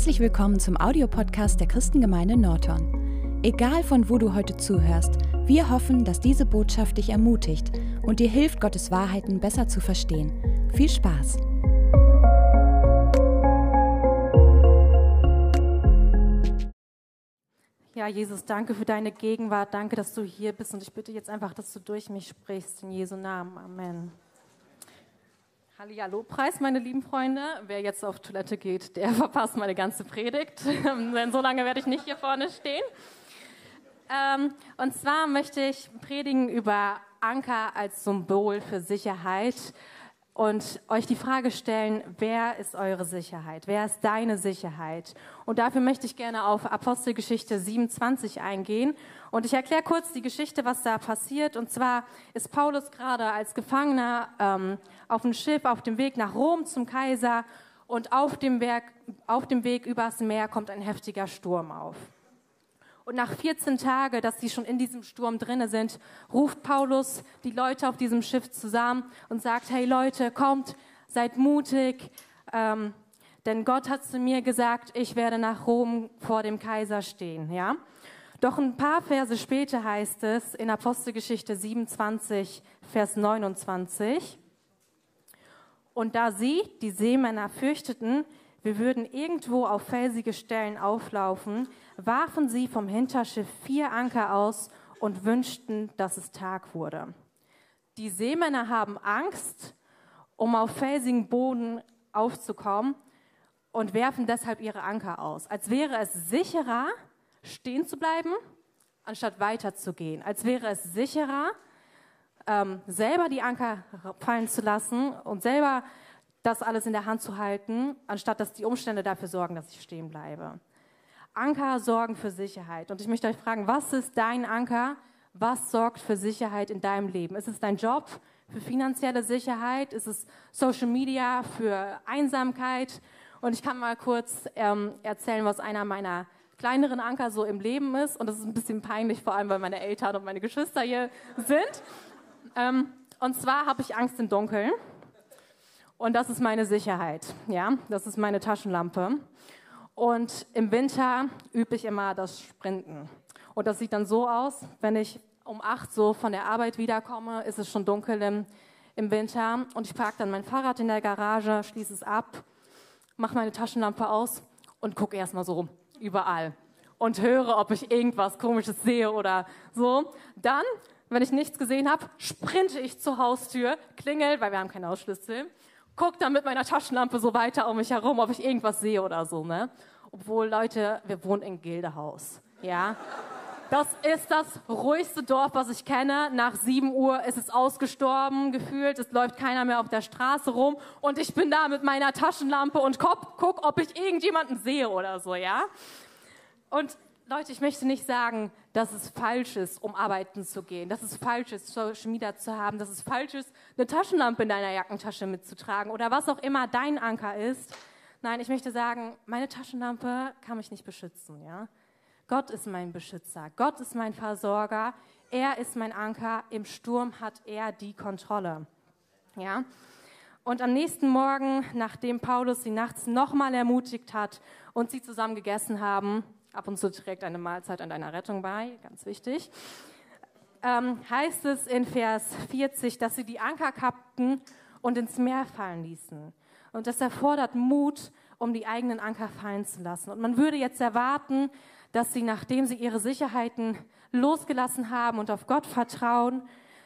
Herzlich willkommen zum Audiopodcast der Christengemeinde Norton. Egal von wo du heute zuhörst, wir hoffen, dass diese Botschaft dich ermutigt und dir hilft, Gottes Wahrheiten besser zu verstehen. Viel Spaß! Ja, Jesus, danke für deine Gegenwart. Danke, dass du hier bist. Und ich bitte jetzt einfach, dass du durch mich sprichst. In Jesu Namen. Amen. Hallihallo, Preis, meine lieben Freunde. Wer jetzt auf Toilette geht, der verpasst meine ganze Predigt, denn so lange werde ich nicht hier vorne stehen. Ähm, und zwar möchte ich predigen über Anker als Symbol für Sicherheit und euch die Frage stellen, wer ist eure Sicherheit? Wer ist deine Sicherheit? Und dafür möchte ich gerne auf Apostelgeschichte 27 eingehen. Und ich erkläre kurz die Geschichte, was da passiert. Und zwar ist Paulus gerade als Gefangener ähm, auf dem Schiff auf dem Weg nach Rom zum Kaiser. Und auf dem, Berg, auf dem Weg übers Meer kommt ein heftiger Sturm auf. Und nach 14 Tagen, dass sie schon in diesem Sturm drinne sind, ruft Paulus die Leute auf diesem Schiff zusammen und sagt, hey Leute, kommt, seid mutig, ähm, denn Gott hat zu mir gesagt, ich werde nach Rom vor dem Kaiser stehen, ja. Doch ein paar Verse später heißt es in Apostelgeschichte 27, Vers 29, und da sie, die Seemänner, fürchteten, wir würden irgendwo auf felsige Stellen auflaufen, warfen sie vom Hinterschiff vier Anker aus und wünschten, dass es Tag wurde. Die Seemänner haben Angst, um auf felsigen Boden aufzukommen und werfen deshalb ihre Anker aus, als wäre es sicherer, stehen zu bleiben, anstatt weiterzugehen, als wäre es sicherer, ähm, selber die Anker fallen zu lassen und selber das alles in der Hand zu halten, anstatt dass die Umstände dafür sorgen, dass ich stehen bleibe. Anker sorgen für Sicherheit. Und ich möchte euch fragen, was ist dein Anker? Was sorgt für Sicherheit in deinem Leben? Ist es dein Job für finanzielle Sicherheit? Ist es Social Media für Einsamkeit? Und ich kann mal kurz ähm, erzählen, was einer meiner kleineren Anker so im Leben ist. Und das ist ein bisschen peinlich, vor allem weil meine Eltern und meine Geschwister hier sind. Ähm, und zwar habe ich Angst im Dunkeln. Und das ist meine Sicherheit. Ja, das ist meine Taschenlampe. Und im Winter übe ich immer das Sprinten. Und das sieht dann so aus, wenn ich um acht so von der Arbeit wiederkomme, ist es schon dunkel im, im Winter. Und ich parke dann mein Fahrrad in der Garage, schließe es ab, mache meine Taschenlampe aus und gucke erstmal so überall und höre, ob ich irgendwas Komisches sehe oder so. Dann, wenn ich nichts gesehen habe, sprinte ich zur Haustür, klingel, weil wir haben keinen Ausschlüssel, gucke dann mit meiner Taschenlampe so weiter um mich herum, ob ich irgendwas sehe oder so. Ne? Obwohl, Leute, wir wohnen in Gildehaus. Ja? Das ist das ruhigste Dorf, was ich kenne. Nach 7 Uhr ist es ausgestorben, gefühlt. Es läuft keiner mehr auf der Straße rum. Und ich bin da mit meiner Taschenlampe und guck, ob ich irgendjemanden sehe oder so, ja? Und Leute, ich möchte nicht sagen, dass es falsch ist, um arbeiten zu gehen, dass es falsch ist, Social Media zu haben, dass es falsch ist, eine Taschenlampe in deiner Jackentasche mitzutragen oder was auch immer dein Anker ist. Nein, ich möchte sagen, meine Taschenlampe kann mich nicht beschützen, ja? Gott ist mein Beschützer, Gott ist mein Versorger, er ist mein Anker, im Sturm hat er die Kontrolle. Ja? Und am nächsten Morgen, nachdem Paulus sie nachts nochmal ermutigt hat und sie zusammen gegessen haben, Ab und zu trägt eine Mahlzeit an deiner Rettung bei, ganz wichtig. Ähm, heißt es in Vers 40, dass sie die Anker kappten und ins Meer fallen ließen. Und das erfordert Mut, um die eigenen Anker fallen zu lassen. Und man würde jetzt erwarten, dass sie, nachdem sie ihre Sicherheiten losgelassen haben und auf Gott vertrauen,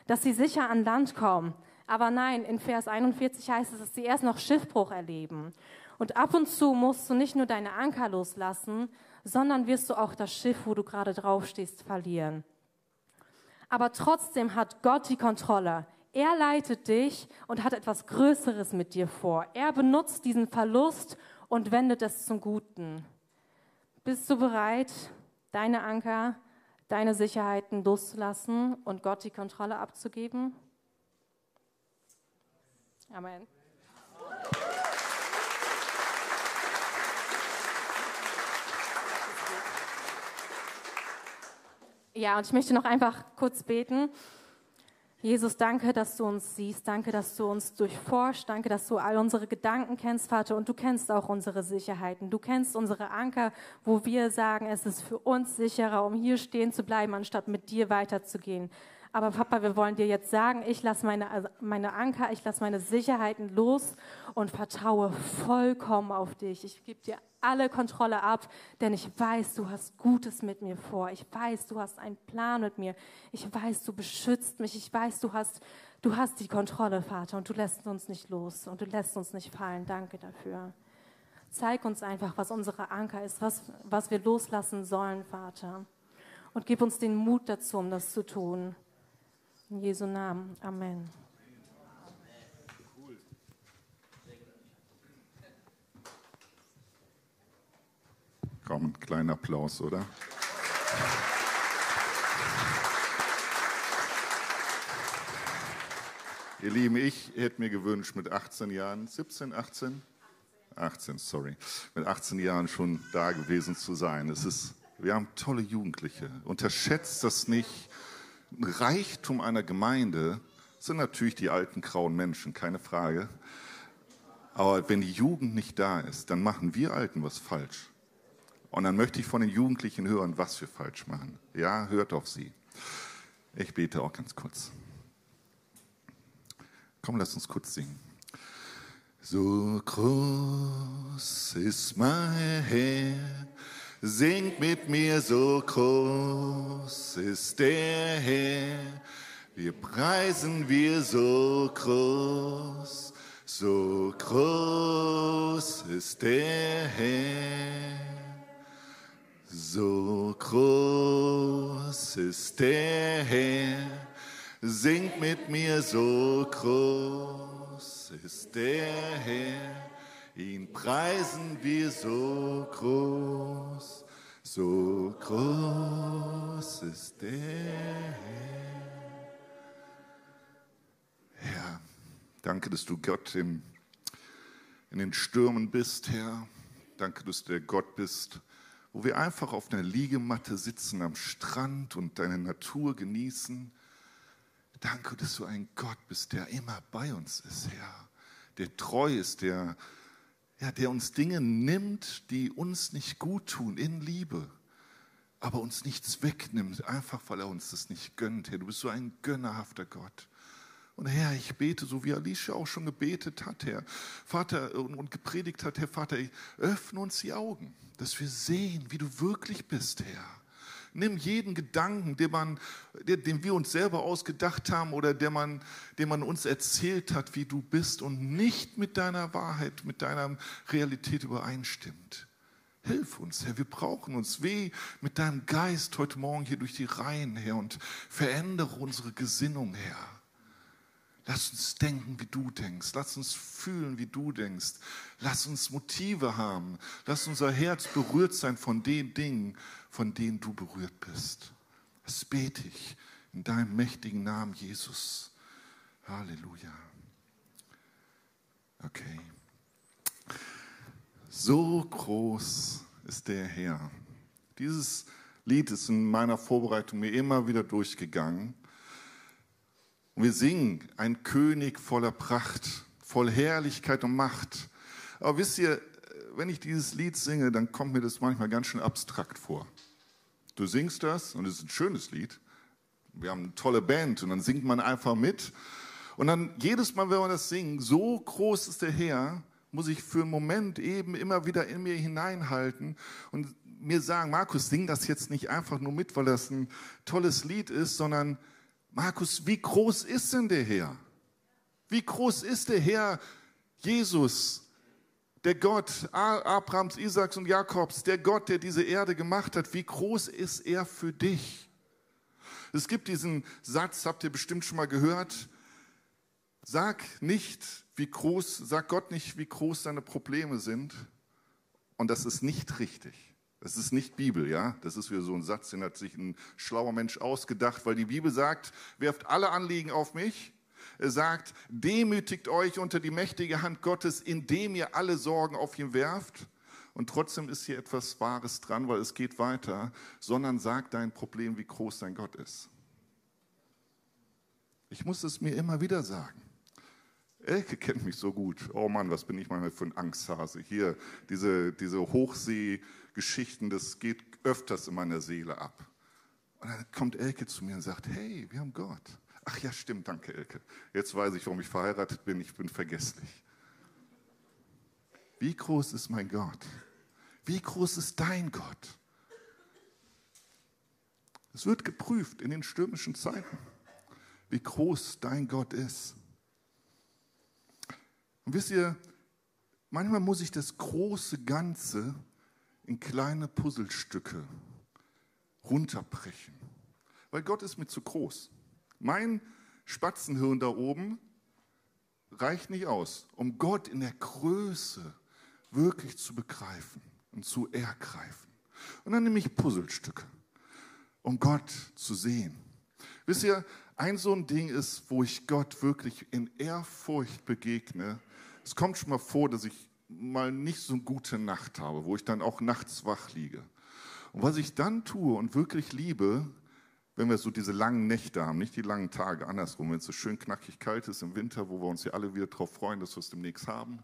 dass sie sicher an Land kommen. Aber nein, in Vers 41 heißt es, dass sie erst noch Schiffbruch erleben. Und ab und zu musst du nicht nur deine Anker loslassen, sondern wirst du auch das Schiff, wo du gerade draufstehst, verlieren. Aber trotzdem hat Gott die Kontrolle. Er leitet dich und hat etwas Größeres mit dir vor. Er benutzt diesen Verlust und wendet es zum Guten. Bist du bereit, deine Anker, deine Sicherheiten loszulassen und Gott die Kontrolle abzugeben? Amen. Ja, und ich möchte noch einfach kurz beten. Jesus, danke, dass du uns siehst. Danke, dass du uns durchforscht. Danke, dass du all unsere Gedanken kennst, Vater. Und du kennst auch unsere Sicherheiten. Du kennst unsere Anker, wo wir sagen, es ist für uns sicherer, um hier stehen zu bleiben, anstatt mit dir weiterzugehen. Aber Papa, wir wollen dir jetzt sagen, ich lasse meine, also meine Anker, ich lasse meine Sicherheiten los und vertraue vollkommen auf dich. Ich gebe dir alle Kontrolle ab, denn ich weiß, du hast Gutes mit mir vor. Ich weiß, du hast einen Plan mit mir. Ich weiß, du beschützt mich. Ich weiß, du hast, du hast die Kontrolle, Vater, und du lässt uns nicht los und du lässt uns nicht fallen. Danke dafür. Zeig uns einfach, was unsere Anker ist, was, was wir loslassen sollen, Vater. Und gib uns den Mut dazu, um das zu tun. In Jesu Namen. Amen. Komm, ein kleiner Applaus, oder? Ihr Lieben, ich hätte mir gewünscht, mit 18 Jahren, 17, 18? 18, sorry. Mit 18 Jahren schon da gewesen zu sein. Es ist, wir haben tolle Jugendliche. Unterschätzt das nicht Reichtum einer Gemeinde sind natürlich die alten grauen Menschen, keine Frage. Aber wenn die Jugend nicht da ist, dann machen wir Alten was falsch. Und dann möchte ich von den Jugendlichen hören, was wir falsch machen. Ja, hört auf sie. Ich bete auch ganz kurz. Komm, lass uns kurz singen. So groß ist mein Herr, Singt mit mir, so groß ist der Herr. Wir preisen wir so groß, so groß ist der Herr. So groß ist der Herr. Singt mit mir, so groß ist der Herr. Ihn preisen wir so groß, so groß ist der Herr. Herr, danke, dass du Gott im, in den Stürmen bist, Herr. Danke, dass du der Gott bist, wo wir einfach auf einer Liegematte sitzen am Strand und deine Natur genießen. Danke, dass du ein Gott bist, der immer bei uns ist, Herr, der treu ist, der ja, der uns Dinge nimmt, die uns nicht gut tun, in Liebe, aber uns nichts wegnimmt, einfach weil er uns das nicht gönnt. Herr, du bist so ein gönnerhafter Gott. Und Herr, ich bete, so wie Alicia auch schon gebetet hat, Herr, Vater, und gepredigt hat, Herr Vater, öffne uns die Augen, dass wir sehen, wie du wirklich bist, Herr. Nimm jeden Gedanken, den, man, den wir uns selber ausgedacht haben oder den man, den man uns erzählt hat, wie du bist und nicht mit deiner Wahrheit, mit deiner Realität übereinstimmt. Hilf uns, Herr, wir brauchen uns. Weh mit deinem Geist heute Morgen hier durch die Reihen, Herr, und verändere unsere Gesinnung, Herr. Lass uns denken, wie du denkst. Lass uns fühlen, wie du denkst. Lass uns Motive haben. Lass unser Herz berührt sein von den Dingen, von denen du berührt bist. Das bete ich in deinem mächtigen Namen, Jesus. Halleluja. Okay. So groß ist der Herr. Dieses Lied ist in meiner Vorbereitung mir immer wieder durchgegangen. Und wir singen, ein König voller Pracht, voll Herrlichkeit und Macht. Aber wisst ihr, wenn ich dieses Lied singe, dann kommt mir das manchmal ganz schön abstrakt vor. Du singst das und es ist ein schönes Lied. Wir haben eine tolle Band und dann singt man einfach mit. Und dann jedes Mal, wenn wir das singen, so groß ist der Herr, muss ich für einen Moment eben immer wieder in mir hineinhalten und mir sagen, Markus, sing das jetzt nicht einfach nur mit, weil das ein tolles Lied ist, sondern Markus, wie groß ist denn der Herr? Wie groß ist der Herr Jesus, der Gott Abrahams, Isaaks und Jakobs, der Gott, der diese Erde gemacht hat? Wie groß ist er für dich? Es gibt diesen Satz, habt ihr bestimmt schon mal gehört. Sag nicht, wie groß, sag Gott nicht, wie groß deine Probleme sind. Und das ist nicht richtig. Das ist nicht Bibel, ja. Das ist wieder so ein Satz, den hat sich ein schlauer Mensch ausgedacht, weil die Bibel sagt, werft alle Anliegen auf mich. Sagt, demütigt euch unter die mächtige Hand Gottes, indem ihr alle Sorgen auf ihn werft. Und trotzdem ist hier etwas Wahres dran, weil es geht weiter, sondern sagt dein Problem, wie groß dein Gott ist. Ich muss es mir immer wieder sagen. Elke kennt mich so gut. Oh Mann, was bin ich mal für ein Angsthase. Hier, diese, diese Hochsee-Geschichten, das geht öfters in meiner Seele ab. Und dann kommt Elke zu mir und sagt, hey, wir haben Gott. Ach ja, stimmt, danke Elke. Jetzt weiß ich, warum ich verheiratet bin. Ich bin vergesslich. Wie groß ist mein Gott? Wie groß ist dein Gott? Es wird geprüft in den stürmischen Zeiten, wie groß dein Gott ist. Und wisst ihr, manchmal muss ich das große Ganze in kleine Puzzlestücke runterbrechen, weil Gott ist mir zu groß. Mein Spatzenhirn da oben reicht nicht aus, um Gott in der Größe wirklich zu begreifen und zu ergreifen. Und dann nehme ich Puzzlestücke, um Gott zu sehen. Wisst ihr, ein so ein Ding ist, wo ich Gott wirklich in Ehrfurcht begegne, es kommt schon mal vor, dass ich mal nicht so eine gute Nacht habe, wo ich dann auch nachts wach liege. Und was ich dann tue und wirklich liebe, wenn wir so diese langen Nächte haben, nicht die langen Tage, andersrum, wenn es so schön knackig kalt ist im Winter, wo wir uns ja alle wieder darauf freuen, dass wir es demnächst haben,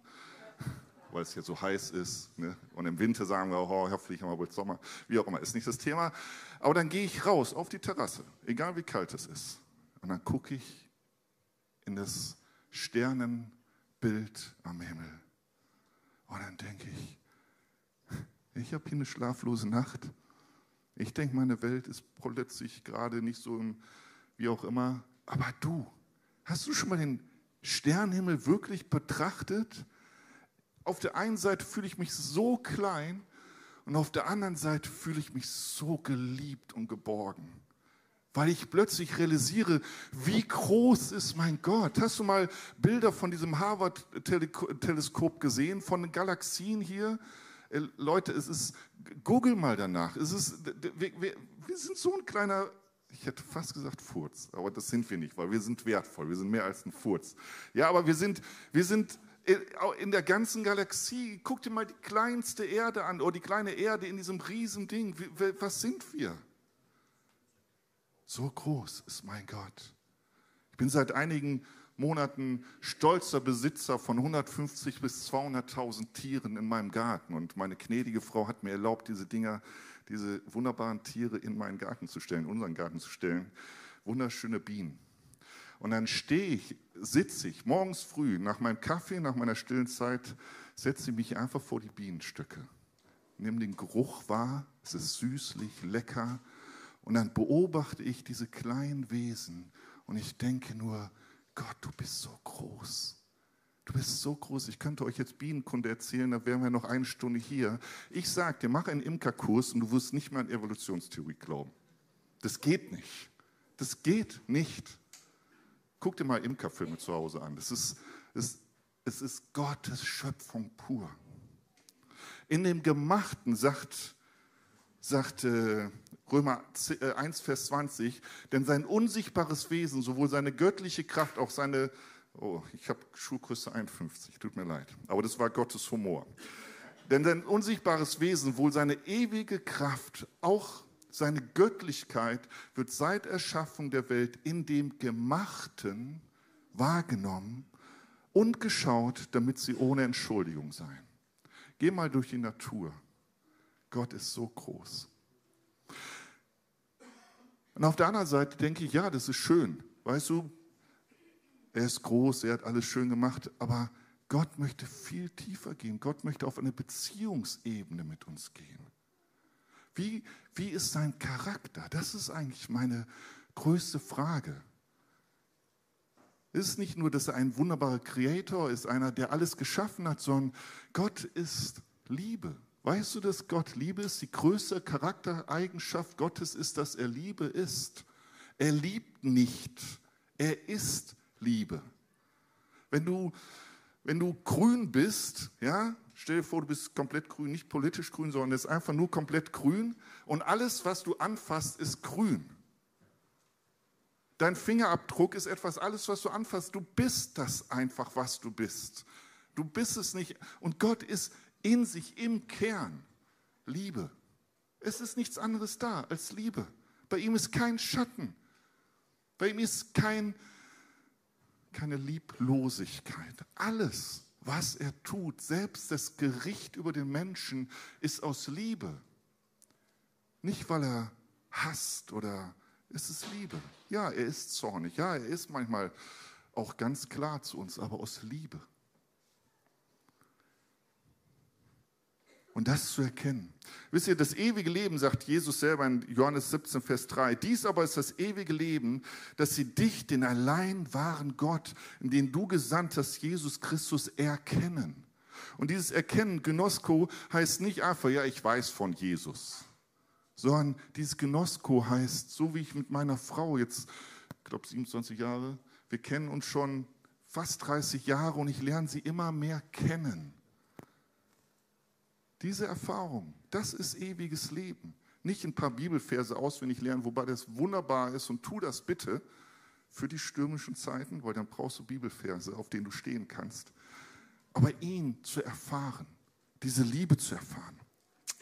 weil es hier so heiß ist. Ne? Und im Winter sagen wir, oh, hoffentlich haben wir bald Sommer, wie auch immer, ist nicht das Thema. Aber dann gehe ich raus auf die Terrasse, egal wie kalt es ist. Und dann gucke ich in das Sternen Bild am Himmel. Und dann denke ich, ich habe hier eine schlaflose Nacht. Ich denke, meine Welt ist plötzlich gerade nicht so, im, wie auch immer. Aber du, hast du schon mal den Sternenhimmel wirklich betrachtet? Auf der einen Seite fühle ich mich so klein und auf der anderen Seite fühle ich mich so geliebt und geborgen weil ich plötzlich realisiere, wie groß ist mein Gott. Hast du mal Bilder von diesem Harvard-Teleskop gesehen, von den Galaxien hier? Äh, Leute, es ist, google mal danach. Es ist, wir, wir, wir sind so ein kleiner, ich hätte fast gesagt Furz, aber das sind wir nicht, weil wir sind wertvoll, wir sind mehr als ein Furz. Ja, aber wir sind, wir sind äh, in der ganzen Galaxie, guck dir mal die kleinste Erde an, oder die kleine Erde in diesem riesen Ding. Was sind wir? So groß ist mein Gott. Ich bin seit einigen Monaten stolzer Besitzer von 150 bis 200.000 Tieren in meinem Garten. Und meine gnädige Frau hat mir erlaubt, diese Dinger, diese wunderbaren Tiere in meinen Garten zu stellen, unseren Garten zu stellen. Wunderschöne Bienen. Und dann stehe ich, sitze ich morgens früh nach meinem Kaffee, nach meiner stillen Zeit, setze ich mich einfach vor die Bienenstöcke. Nimm den Geruch wahr, es ist süßlich, lecker und dann beobachte ich diese kleinen Wesen und ich denke nur, Gott, du bist so groß. Du bist so groß. Ich könnte euch jetzt Bienenkunde erzählen, da wären wir noch eine Stunde hier. Ich sage dir, mach einen Imkerkurs und du wirst nicht mehr an Evolutionstheorie glauben. Das geht nicht. Das geht nicht. Guck dir mal Imkerfilme zu Hause an. Das ist, es, es ist Gottes Schöpfung pur. In dem Gemachten sagt, sagt äh, Römer 1, äh, Vers 20, denn sein unsichtbares Wesen, sowohl seine göttliche Kraft, auch seine, oh, ich habe Schuhgröße 51, tut mir leid, aber das war Gottes Humor. Denn sein unsichtbares Wesen, wohl seine ewige Kraft, auch seine Göttlichkeit wird seit Erschaffung der Welt in dem Gemachten wahrgenommen und geschaut, damit sie ohne Entschuldigung seien. Geh mal durch die Natur. Gott ist so groß. Und auf der anderen Seite denke ich, ja, das ist schön. Weißt du, er ist groß, er hat alles schön gemacht, aber Gott möchte viel tiefer gehen. Gott möchte auf eine Beziehungsebene mit uns gehen. Wie, wie ist sein Charakter? Das ist eigentlich meine größte Frage. Es ist nicht nur, dass er ein wunderbarer Creator ist, einer, der alles geschaffen hat, sondern Gott ist Liebe. Weißt du, dass Gott Liebe ist? Die größte Charaktereigenschaft Gottes ist, dass er Liebe ist. Er liebt nicht, er ist Liebe. Wenn du, wenn du grün bist, ja, stell dir vor, du bist komplett grün, nicht politisch grün, sondern es ist einfach nur komplett grün und alles, was du anfasst, ist grün. Dein Fingerabdruck ist etwas, alles, was du anfasst, du bist das einfach, was du bist. Du bist es nicht. Und Gott ist in sich im Kern Liebe. Es ist nichts anderes da als Liebe. Bei ihm ist kein Schatten. Bei ihm ist kein, keine Lieblosigkeit. Alles, was er tut, selbst das Gericht über den Menschen, ist aus Liebe. Nicht, weil er hasst oder es ist Liebe. Ja, er ist zornig. Ja, er ist manchmal auch ganz klar zu uns, aber aus Liebe. Und das zu erkennen. Wisst ihr, das ewige Leben, sagt Jesus selber in Johannes 17, Vers 3, dies aber ist das ewige Leben, dass sie dich, den allein wahren Gott, in den du gesandt hast, Jesus Christus, erkennen. Und dieses Erkennen, Genosko, heißt nicht einfach, ja, ich weiß von Jesus, sondern dieses Genosko heißt, so wie ich mit meiner Frau jetzt, ich glaube 27 Jahre, wir kennen uns schon fast 30 Jahre und ich lerne sie immer mehr kennen. Diese Erfahrung, das ist ewiges Leben. Nicht ein paar Bibelverse auswendig lernen, wobei das wunderbar ist und tu das bitte für die stürmischen Zeiten, weil dann brauchst du Bibelverse, auf denen du stehen kannst. Aber ihn zu erfahren, diese Liebe zu erfahren.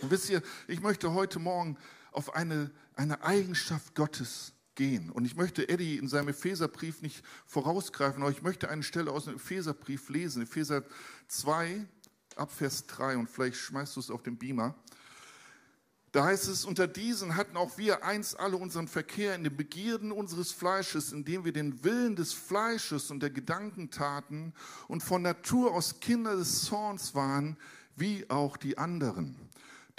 Und wisst ihr, ich möchte heute Morgen auf eine, eine Eigenschaft Gottes gehen. Und ich möchte Eddie in seinem Epheserbrief nicht vorausgreifen, aber ich möchte eine Stelle aus dem Epheserbrief lesen. Epheser 2, ab Vers 3 und vielleicht schmeißt du es auf den Beamer. Da heißt es, unter diesen hatten auch wir einst alle unseren Verkehr in den Begierden unseres Fleisches, indem wir den Willen des Fleisches und der Gedanken taten und von Natur aus Kinder des Zorns waren, wie auch die anderen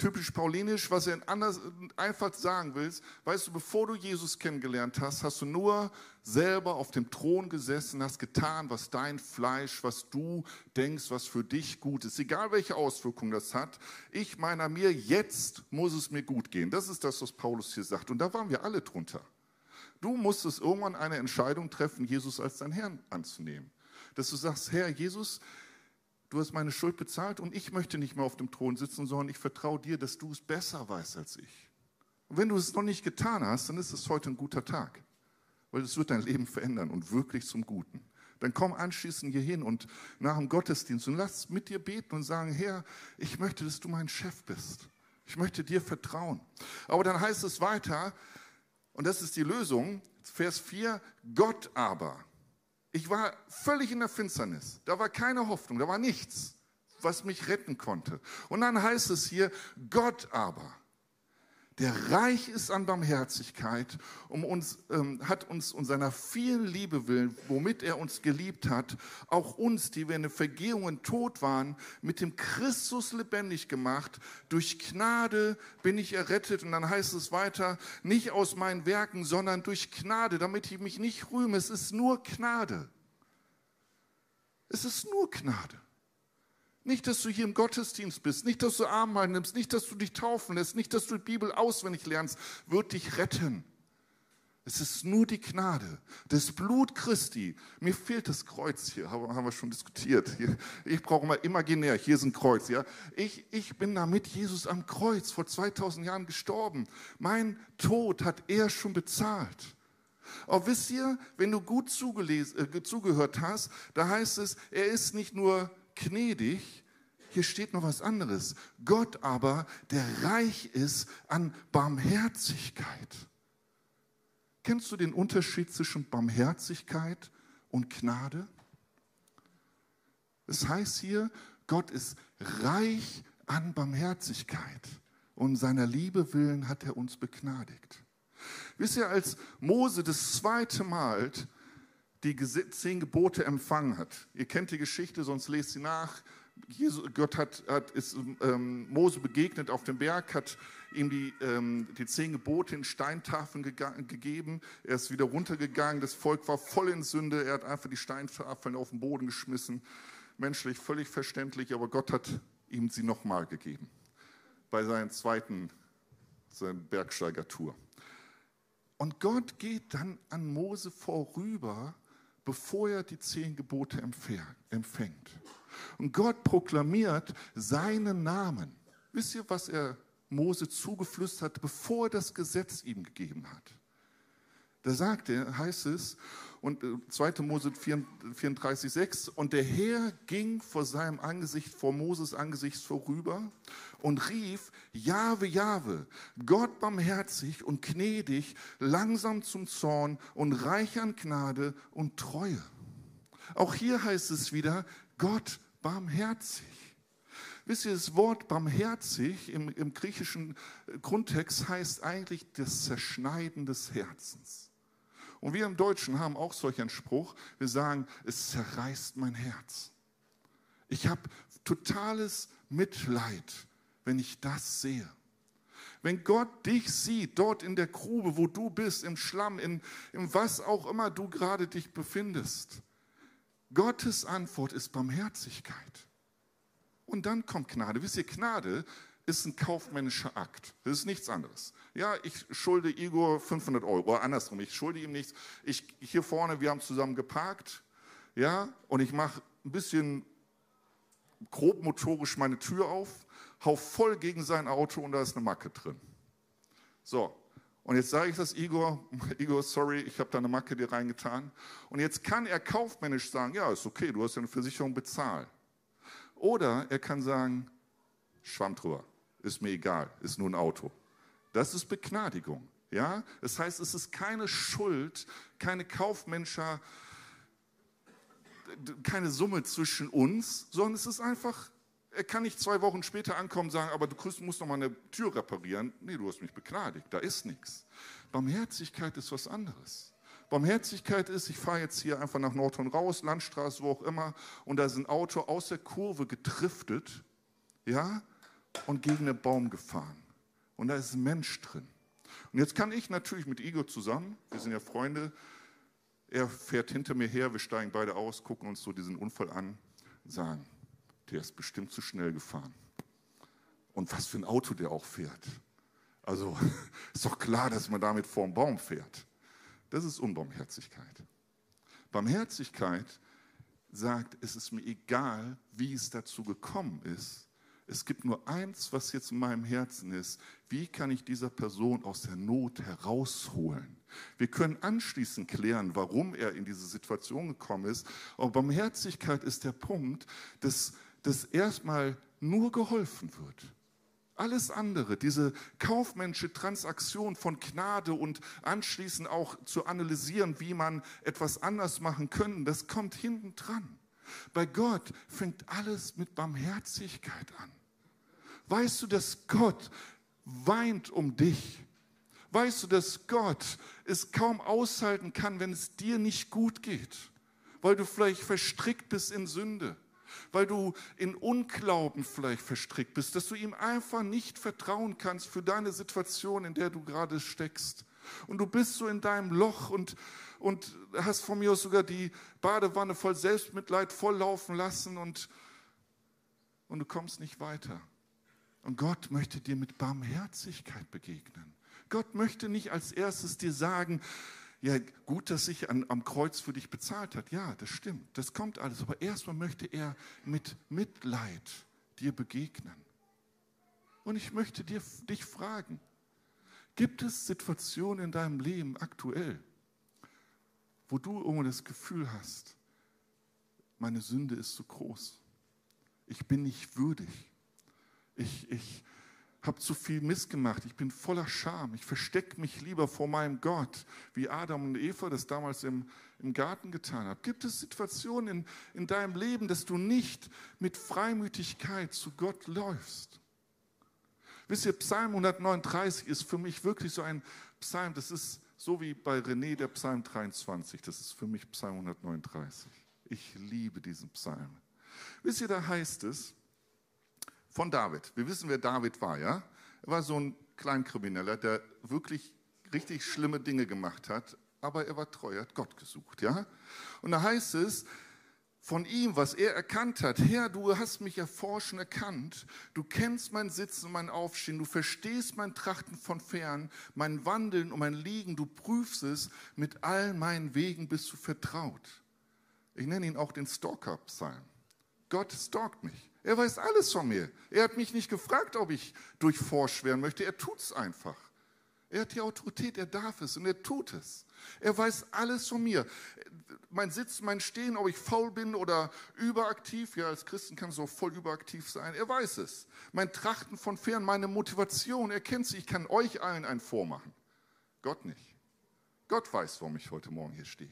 typisch paulinisch, was er anders, einfach sagen willst. Weißt du, bevor du Jesus kennengelernt hast, hast du nur selber auf dem Thron gesessen, hast getan, was dein Fleisch, was du denkst, was für dich gut ist. Egal welche Auswirkungen das hat. Ich meiner mir, jetzt muss es mir gut gehen. Das ist das, was Paulus hier sagt. Und da waren wir alle drunter. Du musstest irgendwann eine Entscheidung treffen, Jesus als dein Herrn anzunehmen. Dass du sagst, Herr Jesus, du hast meine Schuld bezahlt und ich möchte nicht mehr auf dem Thron sitzen, sondern ich vertraue dir, dass du es besser weißt als ich. Und wenn du es noch nicht getan hast, dann ist es heute ein guter Tag, weil es wird dein Leben verändern und wirklich zum Guten. Dann komm anschließend hier hin und nach dem Gottesdienst und lass mit dir beten und sagen, Herr, ich möchte, dass du mein Chef bist. Ich möchte dir vertrauen. Aber dann heißt es weiter, und das ist die Lösung, Vers 4, Gott aber ich war völlig in der Finsternis. Da war keine Hoffnung, da war nichts, was mich retten konnte. Und dann heißt es hier, Gott aber, der reich ist an Barmherzigkeit, um uns, ähm, hat uns um seiner vielen Liebe willen, womit er uns geliebt hat, auch uns, die wir in den Vergehungen tot waren, mit dem Christus lebendig gemacht. Durch Gnade bin ich errettet. Und dann heißt es weiter, nicht aus meinen Werken, sondern durch Gnade, damit ich mich nicht rühme. Es ist nur Gnade. Es ist nur Gnade. Nicht, dass du hier im Gottesdienst bist, nicht, dass du Abendmahl nimmst, nicht, dass du dich taufen lässt, nicht, dass du die Bibel auswendig lernst, wird dich retten. Es ist nur die Gnade, das Blut Christi. Mir fehlt das Kreuz hier, haben wir schon diskutiert. Ich brauche mal imaginär, hier ist ein Kreuz. Ja? Ich, ich bin da mit Jesus am Kreuz vor 2000 Jahren gestorben. Mein Tod hat er schon bezahlt. Aber wisst ihr, wenn du gut äh, zugehört hast, da heißt es, er ist nicht nur gnädig, hier steht noch was anderes. Gott aber, der reich ist an Barmherzigkeit. Kennst du den Unterschied zwischen Barmherzigkeit und Gnade? Es heißt hier, Gott ist reich an Barmherzigkeit und seiner Liebe willen hat er uns begnadigt. Wisst ihr, als Mose das zweite Mal die zehn Gebote empfangen hat. Ihr kennt die Geschichte, sonst lest sie nach. Jesus, Gott hat, hat ist ähm, Mose begegnet auf dem Berg, hat ihm die, ähm, die zehn Gebote in Steintafeln gegeben. Er ist wieder runtergegangen. Das Volk war voll in Sünde. Er hat einfach die Steintafeln auf den Boden geschmissen. Menschlich völlig verständlich, aber Gott hat ihm sie nochmal gegeben. Bei seiner zweiten seiner Bergsteigertour. Und Gott geht dann an Mose vorüber bevor er die zehn Gebote empfängt. Und Gott proklamiert seinen Namen. Wisst ihr, was er Mose zugeflüstert hat, bevor er das Gesetz ihm gegeben hat? Da sagt er, heißt es, und 2. Äh, Mose 34, 6, und der Herr ging vor seinem Angesicht, vor Moses Angesicht vorüber und rief, Jahwe, Jahwe, Gott barmherzig und gnädig, langsam zum Zorn und reich an Gnade und Treue. Auch hier heißt es wieder, Gott barmherzig. Wisst ihr, das Wort barmherzig im, im griechischen Grundtext heißt eigentlich das Zerschneiden des Herzens. Und wir im Deutschen haben auch solch einen Spruch. Wir sagen, es zerreißt mein Herz. Ich habe totales Mitleid, wenn ich das sehe. Wenn Gott dich sieht, dort in der Grube, wo du bist, im Schlamm, in, in was auch immer du gerade dich befindest, Gottes Antwort ist Barmherzigkeit. Und dann kommt Gnade. Wisst ihr, Gnade ist ein kaufmännischer Akt. Das ist nichts anderes. Ja, ich schulde Igor 500 Euro, andersrum, ich schulde ihm nichts. Ich, hier vorne, wir haben zusammen geparkt, ja, und ich mache ein bisschen grob motorisch meine Tür auf, hau voll gegen sein Auto und da ist eine Macke drin. So, und jetzt sage ich das Igor, Igor, sorry, ich habe da eine Macke dir reingetan. Und jetzt kann er kaufmännisch sagen, ja, ist okay, du hast ja eine Versicherung bezahlt. Oder er kann sagen, Schwamm drüber, ist mir egal, ist nur ein Auto. Das ist Begnadigung. Ja? Das heißt, es ist keine Schuld, keine kaufmännischer keine Summe zwischen uns, sondern es ist einfach, er kann nicht zwei Wochen später ankommen und sagen, aber du musst noch mal eine Tür reparieren. Nee, du hast mich begnadigt, da ist nichts. Barmherzigkeit ist was anderes. Barmherzigkeit ist, ich fahre jetzt hier einfach nach Nordhorn raus, Landstraße, wo auch immer, und da ist ein Auto aus der Kurve gedriftet, ja, und gegen einen Baum gefahren. Und da ist ein Mensch drin. Und jetzt kann ich natürlich mit Igor zusammen, wir sind ja Freunde, er fährt hinter mir her, wir steigen beide aus, gucken uns so diesen Unfall an, sagen, der ist bestimmt zu schnell gefahren. Und was für ein Auto der auch fährt. Also ist doch klar, dass man damit vorm Baum fährt. Das ist Unbarmherzigkeit. Barmherzigkeit sagt, es ist mir egal, wie es dazu gekommen ist, es gibt nur eins, was jetzt in meinem Herzen ist. Wie kann ich dieser Person aus der Not herausholen? Wir können anschließend klären, warum er in diese Situation gekommen ist. Aber Barmherzigkeit ist der Punkt, dass, dass erstmal nur geholfen wird. Alles andere, diese kaufmännische Transaktion von Gnade und anschließend auch zu analysieren, wie man etwas anders machen können, das kommt hinten dran. Bei Gott fängt alles mit Barmherzigkeit an. Weißt du, dass Gott weint um dich? Weißt du, dass Gott es kaum aushalten kann, wenn es dir nicht gut geht, weil du vielleicht verstrickt bist in Sünde, weil du in Unglauben vielleicht verstrickt bist, dass du ihm einfach nicht vertrauen kannst für deine Situation, in der du gerade steckst. Und du bist so in deinem Loch und, und hast von mir aus sogar die Badewanne voll Selbstmitleid volllaufen lassen und, und du kommst nicht weiter. Und Gott möchte dir mit Barmherzigkeit begegnen. Gott möchte nicht als erstes dir sagen, ja, gut, dass sich an, am Kreuz für dich bezahlt hat. Ja, das stimmt. Das kommt alles. Aber erstmal möchte er mit Mitleid dir begegnen. Und ich möchte dir, dich fragen, gibt es Situationen in deinem Leben aktuell, wo du irgendwo das Gefühl hast, meine Sünde ist zu groß. Ich bin nicht würdig ich, ich habe zu viel missgemacht, ich bin voller Scham, ich verstecke mich lieber vor meinem Gott, wie Adam und Eva das damals im, im Garten getan haben. Gibt es Situationen in, in deinem Leben, dass du nicht mit Freimütigkeit zu Gott läufst? Wisst ihr, Psalm 139 ist für mich wirklich so ein Psalm, das ist so wie bei René der Psalm 23, das ist für mich Psalm 139. Ich liebe diesen Psalm. Wisst ihr, da heißt es, von David. Wir wissen, wer David war, ja? Er war so ein Kleinkrimineller, der wirklich richtig schlimme Dinge gemacht hat, aber er war treu, hat Gott gesucht, ja? Und da heißt es, von ihm, was er erkannt hat. Herr, du hast mich erforschen erkannt. Du kennst mein Sitzen und mein Aufstehen. Du verstehst mein Trachten von fern, mein Wandeln und mein Liegen. Du prüfst es. Mit all meinen Wegen bist du vertraut. Ich nenne ihn auch den Stalker-Psalm. Gott stalkt mich. Er weiß alles von mir. Er hat mich nicht gefragt, ob ich durchforscht werden möchte. Er tut es einfach. Er hat die Autorität, er darf es und er tut es. Er weiß alles von mir. Mein Sitz, mein Stehen, ob ich faul bin oder überaktiv. Ja, als Christen kann es auch voll überaktiv sein. Er weiß es. Mein Trachten von fern, meine Motivation, er kennt sie. Ich kann euch allen einen vormachen. Gott nicht. Gott weiß, warum ich heute Morgen hier stehe.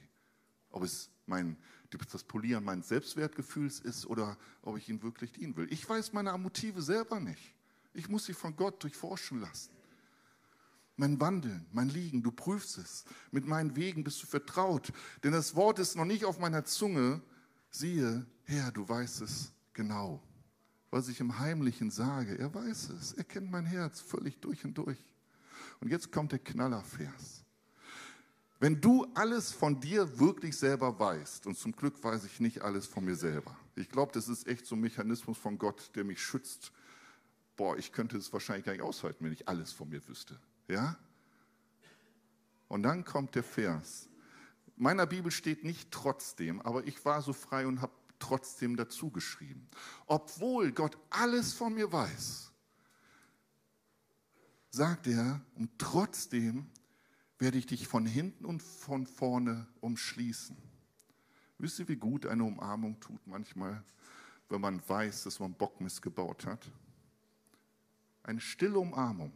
Ob es mein das Polieren meines Selbstwertgefühls ist oder ob ich ihn wirklich dienen will. Ich weiß meine Motive selber nicht. Ich muss sie von Gott durchforschen lassen. Mein Wandeln, mein Liegen, du prüfst es. Mit meinen Wegen bist du vertraut. Denn das Wort ist noch nicht auf meiner Zunge. Siehe, Herr, du weißt es genau. Was ich im Heimlichen sage, er weiß es. Er kennt mein Herz völlig durch und durch. Und jetzt kommt der Knallervers. Wenn du alles von dir wirklich selber weißt, und zum Glück weiß ich nicht alles von mir selber. Ich glaube, das ist echt so ein Mechanismus von Gott, der mich schützt. Boah, ich könnte es wahrscheinlich gar nicht aushalten, wenn ich alles von mir wüsste. Ja? Und dann kommt der Vers. Meiner Bibel steht nicht trotzdem, aber ich war so frei und habe trotzdem dazu geschrieben. Obwohl Gott alles von mir weiß, sagt er, und trotzdem werde ich dich von hinten und von vorne umschließen. Wisst ihr, wie gut eine Umarmung tut manchmal, wenn man weiß, dass man Bock missgebaut hat? Eine stille Umarmung,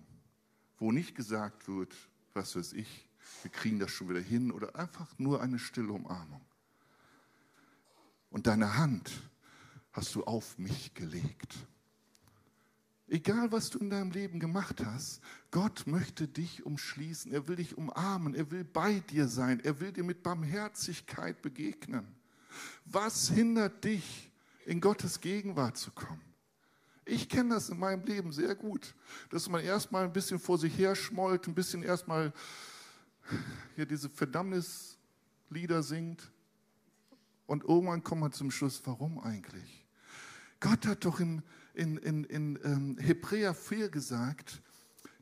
wo nicht gesagt wird, was weiß ich, wir kriegen das schon wieder hin oder einfach nur eine stille Umarmung. Und deine Hand hast du auf mich gelegt. Egal, was du in deinem Leben gemacht hast, Gott möchte dich umschließen. Er will dich umarmen. Er will bei dir sein. Er will dir mit Barmherzigkeit begegnen. Was hindert dich, in Gottes Gegenwart zu kommen? Ich kenne das in meinem Leben sehr gut, dass man erstmal ein bisschen vor sich her schmollt, ein bisschen erstmal hier diese Verdammnislieder singt und irgendwann kommt man zum Schluss, warum eigentlich? Gott hat doch in, in, in, in ähm, Hebräer 4 gesagt,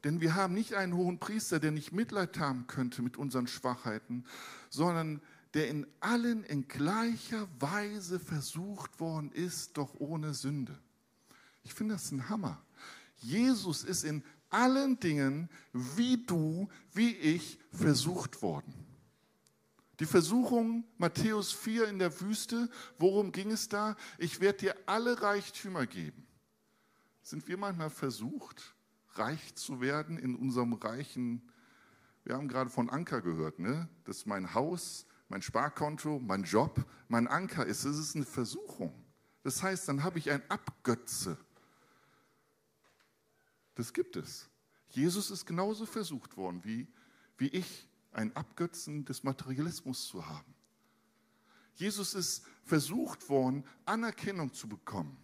denn wir haben nicht einen hohen Priester, der nicht Mitleid haben könnte mit unseren Schwachheiten, sondern der in allen in gleicher Weise versucht worden ist, doch ohne Sünde. Ich finde das ein Hammer. Jesus ist in allen Dingen wie du, wie ich versucht worden. Die Versuchung Matthäus 4 in der Wüste, worum ging es da? Ich werde dir alle Reichtümer geben. Sind wir manchmal versucht, reich zu werden in unserem reichen, wir haben gerade von Anker gehört, ne? Das ist mein Haus, mein Sparkonto, mein Job, mein Anker ist. Es ist eine Versuchung. Das heißt, dann habe ich ein Abgötze. Das gibt es. Jesus ist genauso versucht worden wie, wie ich ein Abgötzen des Materialismus zu haben. Jesus ist versucht worden, Anerkennung zu bekommen.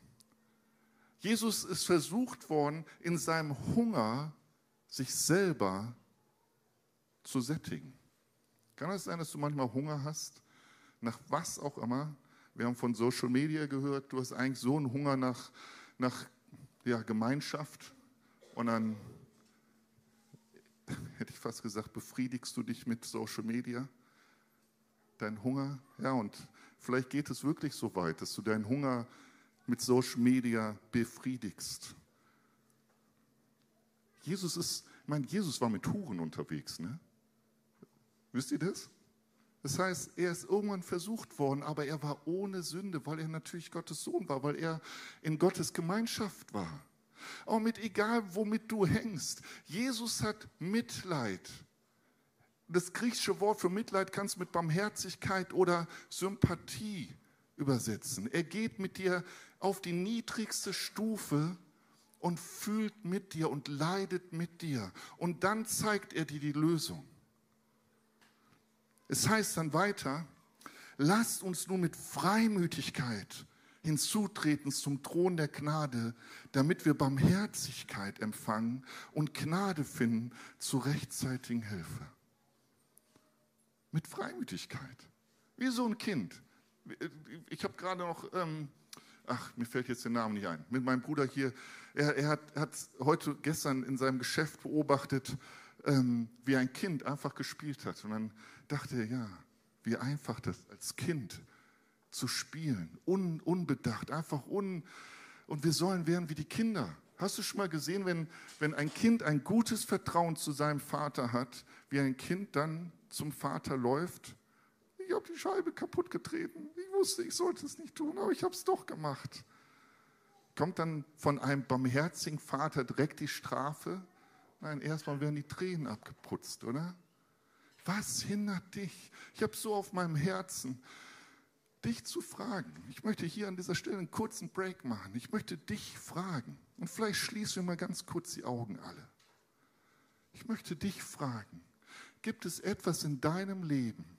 Jesus ist versucht worden, in seinem Hunger sich selber zu sättigen. Kann es sein, dass du manchmal Hunger hast, nach was auch immer? Wir haben von Social Media gehört, du hast eigentlich so einen Hunger nach, nach ja, Gemeinschaft und dann hätte ich fast gesagt, befriedigst du dich mit Social Media? Dein Hunger? Ja, und vielleicht geht es wirklich so weit, dass du deinen Hunger mit Social Media befriedigst. Jesus ist, ich meine, Jesus war mit Huren unterwegs, ne? Wisst ihr das? Das heißt, er ist irgendwann versucht worden, aber er war ohne Sünde, weil er natürlich Gottes Sohn war, weil er in Gottes Gemeinschaft war. Auch mit egal, womit du hängst. Jesus hat Mitleid. Das griechische Wort für Mitleid kannst du mit Barmherzigkeit oder Sympathie übersetzen. Er geht mit dir auf die niedrigste Stufe und fühlt mit dir und leidet mit dir. Und dann zeigt er dir die Lösung. Es heißt dann weiter, lasst uns nun mit Freimütigkeit hinzutreten zum Thron der Gnade, damit wir Barmherzigkeit empfangen und Gnade finden zur rechtzeitigen Hilfe. Mit Freimütigkeit. Wie so ein Kind. Ich habe gerade noch, ähm, ach, mir fällt jetzt der Name nicht ein, mit meinem Bruder hier, er, er hat, hat, heute, gestern in seinem Geschäft beobachtet, ähm, wie ein Kind einfach gespielt hat. Und dann dachte er, ja, wie einfach das als Kind zu spielen, un, unbedacht, einfach un. Und wir sollen werden wie die Kinder. Hast du schon mal gesehen, wenn, wenn ein Kind ein gutes Vertrauen zu seinem Vater hat, wie ein Kind dann zum Vater läuft? Ich habe die Scheibe kaputt getreten. Ich wusste, ich sollte es nicht tun, aber ich habe es doch gemacht. Kommt dann von einem barmherzigen Vater direkt die Strafe? Nein, erstmal werden die Tränen abgeputzt, oder? Was hindert dich? Ich habe so auf meinem Herzen, dich zu fragen. Ich möchte hier an dieser Stelle einen kurzen Break machen. Ich möchte dich fragen. Und vielleicht schließen wir mal ganz kurz die Augen alle. Ich möchte dich fragen, gibt es etwas in deinem Leben,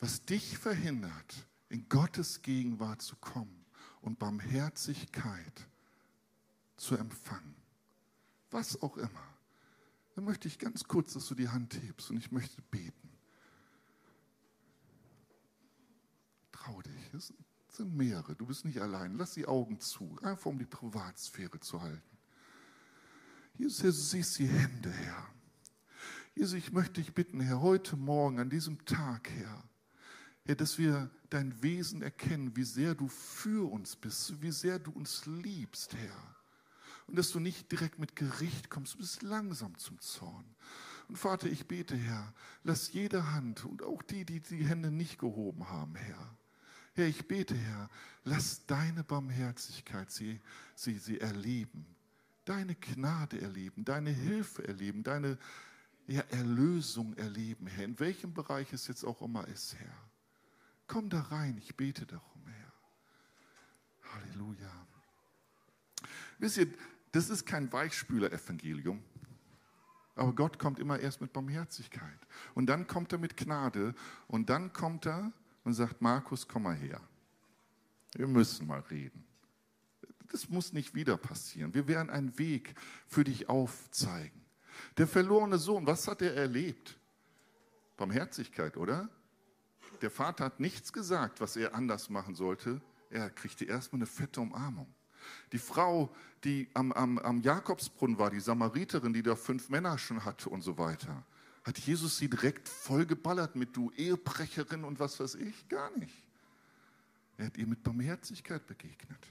was dich verhindert, in Gottes Gegenwart zu kommen und Barmherzigkeit zu empfangen? Was auch immer. Dann möchte ich ganz kurz, dass du die Hand hebst und ich möchte beten. Trau dich. Es sind mehrere. Du bist nicht allein. Lass die Augen zu, einfach um die Privatsphäre zu halten. Jesus, du siehst die Hände, Herr. Jesus, ich möchte dich bitten, Herr, heute Morgen, an diesem Tag, Herr, Herr, dass wir dein Wesen erkennen, wie sehr du für uns bist, wie sehr du uns liebst, Herr. Und dass du nicht direkt mit Gericht kommst, du bist langsam zum Zorn. Und Vater, ich bete, Herr, lass jede Hand und auch die, die die Hände nicht gehoben haben, Herr, Herr, ich bete, Herr, lass deine Barmherzigkeit sie, sie, sie erleben, deine Gnade erleben, deine Hilfe erleben, deine ja, Erlösung erleben, Herr, in welchem Bereich es jetzt auch immer ist, Herr. Komm da rein, ich bete darum, Herr. Halleluja. Wisst ihr, das ist kein Weichspüler-Evangelium, aber Gott kommt immer erst mit Barmherzigkeit. Und dann kommt er mit Gnade und dann kommt er und sagt, Markus, komm mal her. Wir müssen mal reden. Das muss nicht wieder passieren. Wir werden einen Weg für dich aufzeigen. Der verlorene Sohn, was hat er erlebt? Barmherzigkeit, oder? Der Vater hat nichts gesagt, was er anders machen sollte. Er kriegte erstmal eine fette Umarmung. Die Frau, die am, am, am Jakobsbrunnen war, die Samariterin, die da fünf Männer schon hatte und so weiter, hat Jesus sie direkt vollgeballert mit du Ehebrecherin und was weiß ich? Gar nicht. Er hat ihr mit Barmherzigkeit begegnet.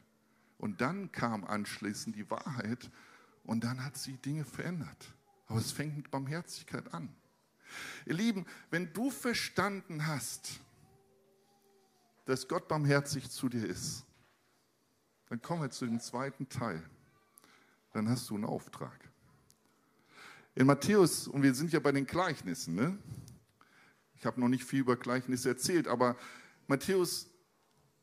Und dann kam anschließend die Wahrheit und dann hat sie Dinge verändert. Aber es fängt mit Barmherzigkeit an. Ihr Lieben, wenn du verstanden hast, dass Gott barmherzig zu dir ist, dann kommen wir zu dem zweiten Teil. Dann hast du einen Auftrag. In Matthäus, und wir sind ja bei den Gleichnissen, ne? ich habe noch nicht viel über Gleichnisse erzählt, aber Matthäus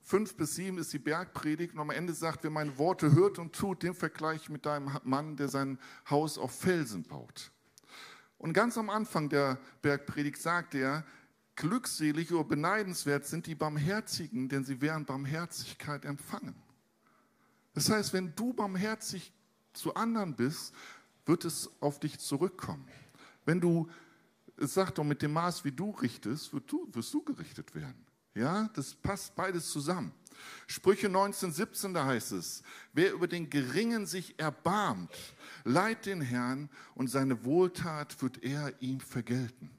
5 bis 7 ist die Bergpredigt und am Ende sagt, wer meine Worte hört und tut, den vergleiche mit deinem Mann, der sein Haus auf Felsen baut. Und ganz am Anfang der Bergpredigt sagt er, glückselig oder beneidenswert sind die Barmherzigen, denn sie werden Barmherzigkeit empfangen. Das heißt, wenn du barmherzig zu anderen bist, wird es auf dich zurückkommen. Wenn du, es sagt doch, mit dem Maß, wie du richtest, wirst du, wirst du gerichtet werden. Ja, das passt beides zusammen. Sprüche 19, 17, da heißt es, wer über den Geringen sich erbarmt, leiht den Herrn und seine Wohltat wird er ihm vergelten.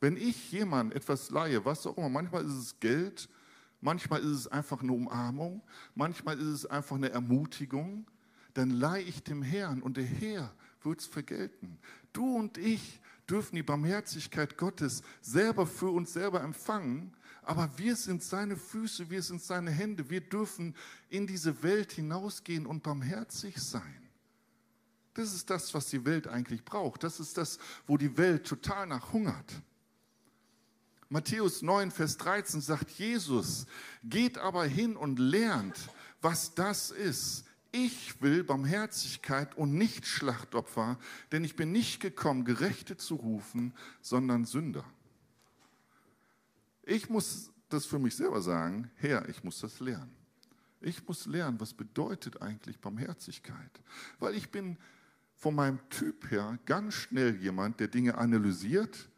Wenn ich jemand etwas leihe, was auch immer, manchmal ist es Geld, manchmal ist es einfach eine Umarmung, manchmal ist es einfach eine Ermutigung, dann leihe ich dem Herrn und der Herr wird es vergelten. Du und ich dürfen die Barmherzigkeit Gottes selber für uns selber empfangen, aber wir sind seine Füße, wir sind seine Hände, wir dürfen in diese Welt hinausgehen und barmherzig sein. Das ist das, was die Welt eigentlich braucht. Das ist das, wo die Welt total nach hungert. Matthäus 9, Vers 13 sagt Jesus, geht aber hin und lernt, was das ist, ich will Barmherzigkeit und nicht Schlachtopfer, denn ich bin nicht gekommen, Gerechte zu rufen, sondern Sünder. Ich muss das für mich selber sagen, Herr, ich muss das lernen. Ich muss lernen, was bedeutet eigentlich Barmherzigkeit. Weil ich bin von meinem Typ her ganz schnell jemand, der Dinge analysiert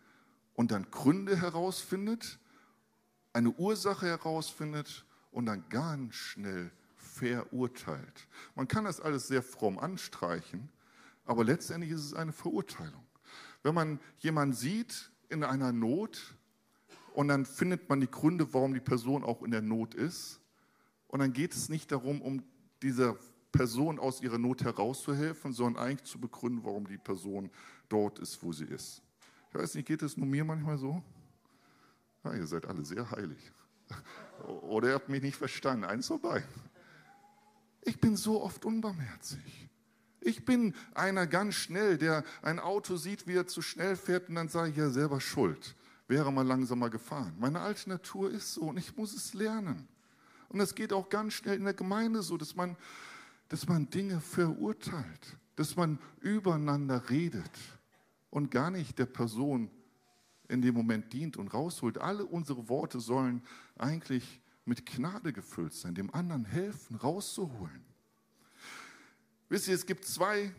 und dann Gründe herausfindet, eine Ursache herausfindet und dann ganz schnell verurteilt. Man kann das alles sehr fromm anstreichen, aber letztendlich ist es eine Verurteilung. Wenn man jemanden sieht in einer Not und dann findet man die Gründe, warum die Person auch in der Not ist, und dann geht es nicht darum, um dieser Person aus ihrer Not herauszuhelfen, sondern eigentlich zu begründen, warum die Person dort ist, wo sie ist. Ich weiß nicht, geht es nur mir manchmal so? Ja, ihr seid alle sehr heilig. Oder ihr habt mich nicht verstanden. Eins vorbei. Ich bin so oft unbarmherzig. Ich bin einer ganz schnell, der ein Auto sieht, wie er zu schnell fährt und dann sage ich ja selber schuld. Wäre mal langsamer gefahren. Meine alte Natur ist so und ich muss es lernen. Und es geht auch ganz schnell in der Gemeinde so, dass man, dass man Dinge verurteilt, dass man übereinander redet und gar nicht der Person in dem Moment dient und rausholt. Alle unsere Worte sollen eigentlich mit Gnade gefüllt sein, dem anderen helfen, rauszuholen. Wisst ihr, es gibt zwei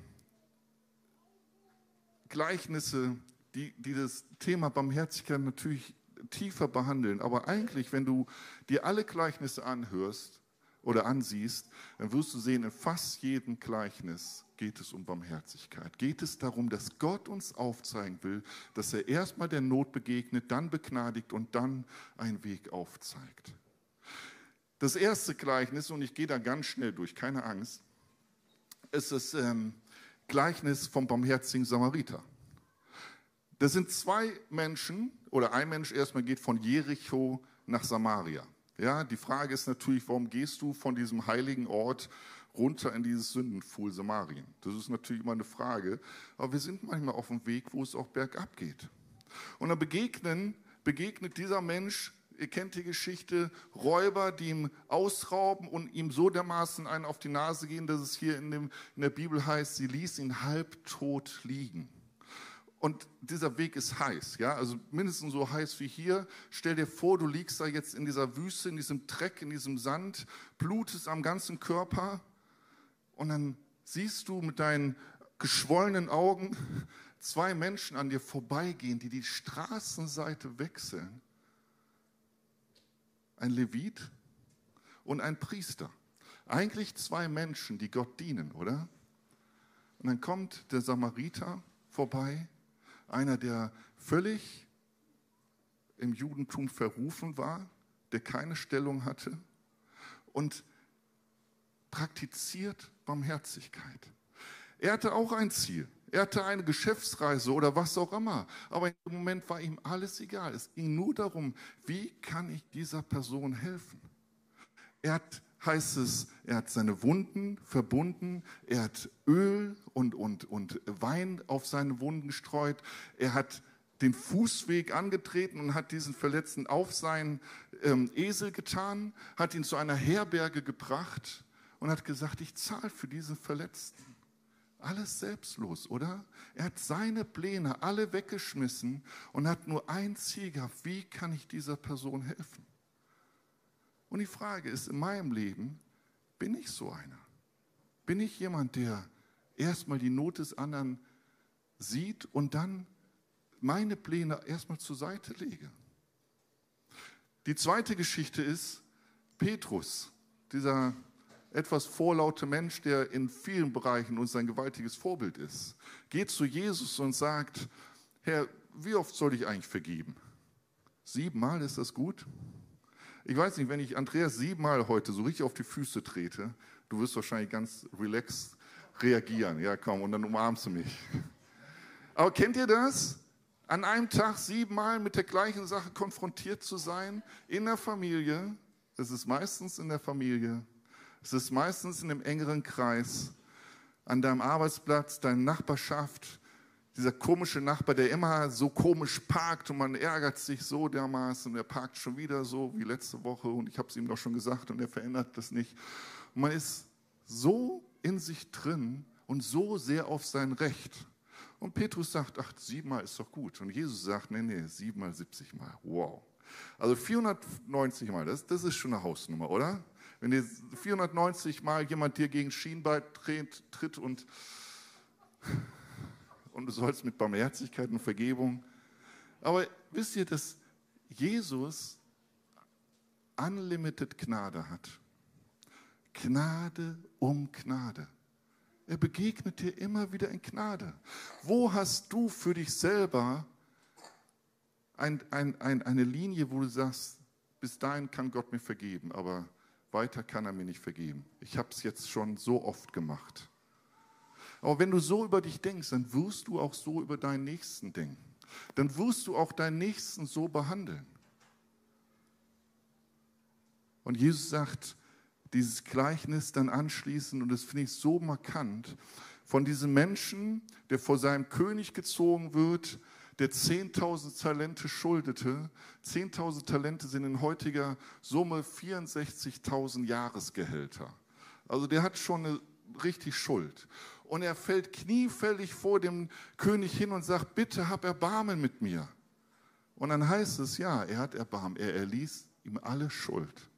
Gleichnisse, die, die das Thema Barmherzigkeit natürlich tiefer behandeln. Aber eigentlich, wenn du dir alle Gleichnisse anhörst oder ansiehst, dann wirst du sehen, in fast jedem Gleichnis geht es um Barmherzigkeit. Geht es darum, dass Gott uns aufzeigen will, dass er erstmal der Not begegnet, dann begnadigt und dann einen Weg aufzeigt. Das erste Gleichnis, und ich gehe da ganz schnell durch, keine Angst, ist das ähm, Gleichnis vom barmherzigen Samariter. Das sind zwei Menschen, oder ein Mensch erstmal geht von Jericho nach Samaria. Ja, die Frage ist natürlich, warum gehst du von diesem heiligen Ort runter in dieses Sündenfuhl Samarien? Das ist natürlich immer eine Frage. Aber wir sind manchmal auf dem Weg, wo es auch bergab geht. Und dann begegnen, begegnet dieser Mensch, ihr kennt die Geschichte, Räuber, die ihm ausrauben und ihm so dermaßen einen auf die Nase gehen, dass es hier in, dem, in der Bibel heißt, sie ließ ihn halbtot liegen. Und dieser Weg ist heiß, ja, also mindestens so heiß wie hier. Stell dir vor, du liegst da jetzt in dieser Wüste, in diesem Dreck, in diesem Sand, blutest am ganzen Körper und dann siehst du mit deinen geschwollenen Augen zwei Menschen an dir vorbeigehen, die die Straßenseite wechseln. Ein Levit und ein Priester. Eigentlich zwei Menschen, die Gott dienen, oder? Und dann kommt der Samariter vorbei einer, der völlig im Judentum verrufen war, der keine Stellung hatte und praktiziert Barmherzigkeit. Er hatte auch ein Ziel. Er hatte eine Geschäftsreise oder was auch immer. Aber im Moment war ihm alles egal. Es ging nur darum, wie kann ich dieser Person helfen? Er hat heißt es, er hat seine Wunden verbunden, er hat Öl und, und, und Wein auf seine Wunden gestreut, er hat den Fußweg angetreten und hat diesen Verletzten auf seinen ähm, Esel getan, hat ihn zu einer Herberge gebracht und hat gesagt, ich zahle für diesen Verletzten. Alles selbstlos, oder? Er hat seine Pläne alle weggeschmissen und hat nur ein Ziel gehabt, wie kann ich dieser Person helfen? Und die Frage ist, in meinem Leben, bin ich so einer? Bin ich jemand, der erstmal die Not des anderen sieht und dann meine Pläne erstmal zur Seite lege? Die zweite Geschichte ist Petrus, dieser etwas vorlaute Mensch, der in vielen Bereichen uns ein gewaltiges Vorbild ist, geht zu Jesus und sagt, Herr, wie oft soll ich eigentlich vergeben? Siebenmal, ist das gut? Ich weiß nicht, wenn ich Andreas siebenmal heute so richtig auf die Füße trete, du wirst wahrscheinlich ganz relaxed reagieren. Ja, komm, und dann umarmst du mich. Aber kennt ihr das? An einem Tag siebenmal mit der gleichen Sache konfrontiert zu sein, in der Familie, es ist meistens in der Familie, es ist meistens in einem engeren Kreis, an deinem Arbeitsplatz, deiner Nachbarschaft, dieser komische Nachbar, der immer so komisch parkt und man ärgert sich so dermaßen und er parkt schon wieder so wie letzte Woche und ich habe es ihm doch schon gesagt und er verändert das nicht. Und man ist so in sich drin und so sehr auf sein Recht. Und Petrus sagt, ach, siebenmal ist doch gut. Und Jesus sagt, nee, nee, siebenmal, siebzig Mal. Wow. Also 490 Mal, das, das ist schon eine Hausnummer, oder? Wenn dir 490 Mal jemand dir gegen Schienbein tritt und und du sollst mit Barmherzigkeit und Vergebung. Aber wisst ihr, dass Jesus unlimited Gnade hat? Gnade um Gnade. Er begegnet dir immer wieder in Gnade. Wo hast du für dich selber ein, ein, ein, eine Linie, wo du sagst, bis dahin kann Gott mir vergeben, aber weiter kann er mir nicht vergeben. Ich habe es jetzt schon so oft gemacht. Aber wenn du so über dich denkst, dann wirst du auch so über deinen Nächsten denken. Dann wirst du auch deinen Nächsten so behandeln. Und Jesus sagt dieses Gleichnis dann anschließend, und das finde ich so markant, von diesem Menschen, der vor seinem König gezogen wird, der 10.000 Talente schuldete. 10.000 Talente sind in heutiger Summe 64.000 Jahresgehälter. Also der hat schon eine richtig Schuld. Und er fällt kniefällig vor dem König hin und sagt, bitte hab Erbarmen mit mir. Und dann heißt es, ja, er hat Erbarmen. Er erließ ihm alle Schuld.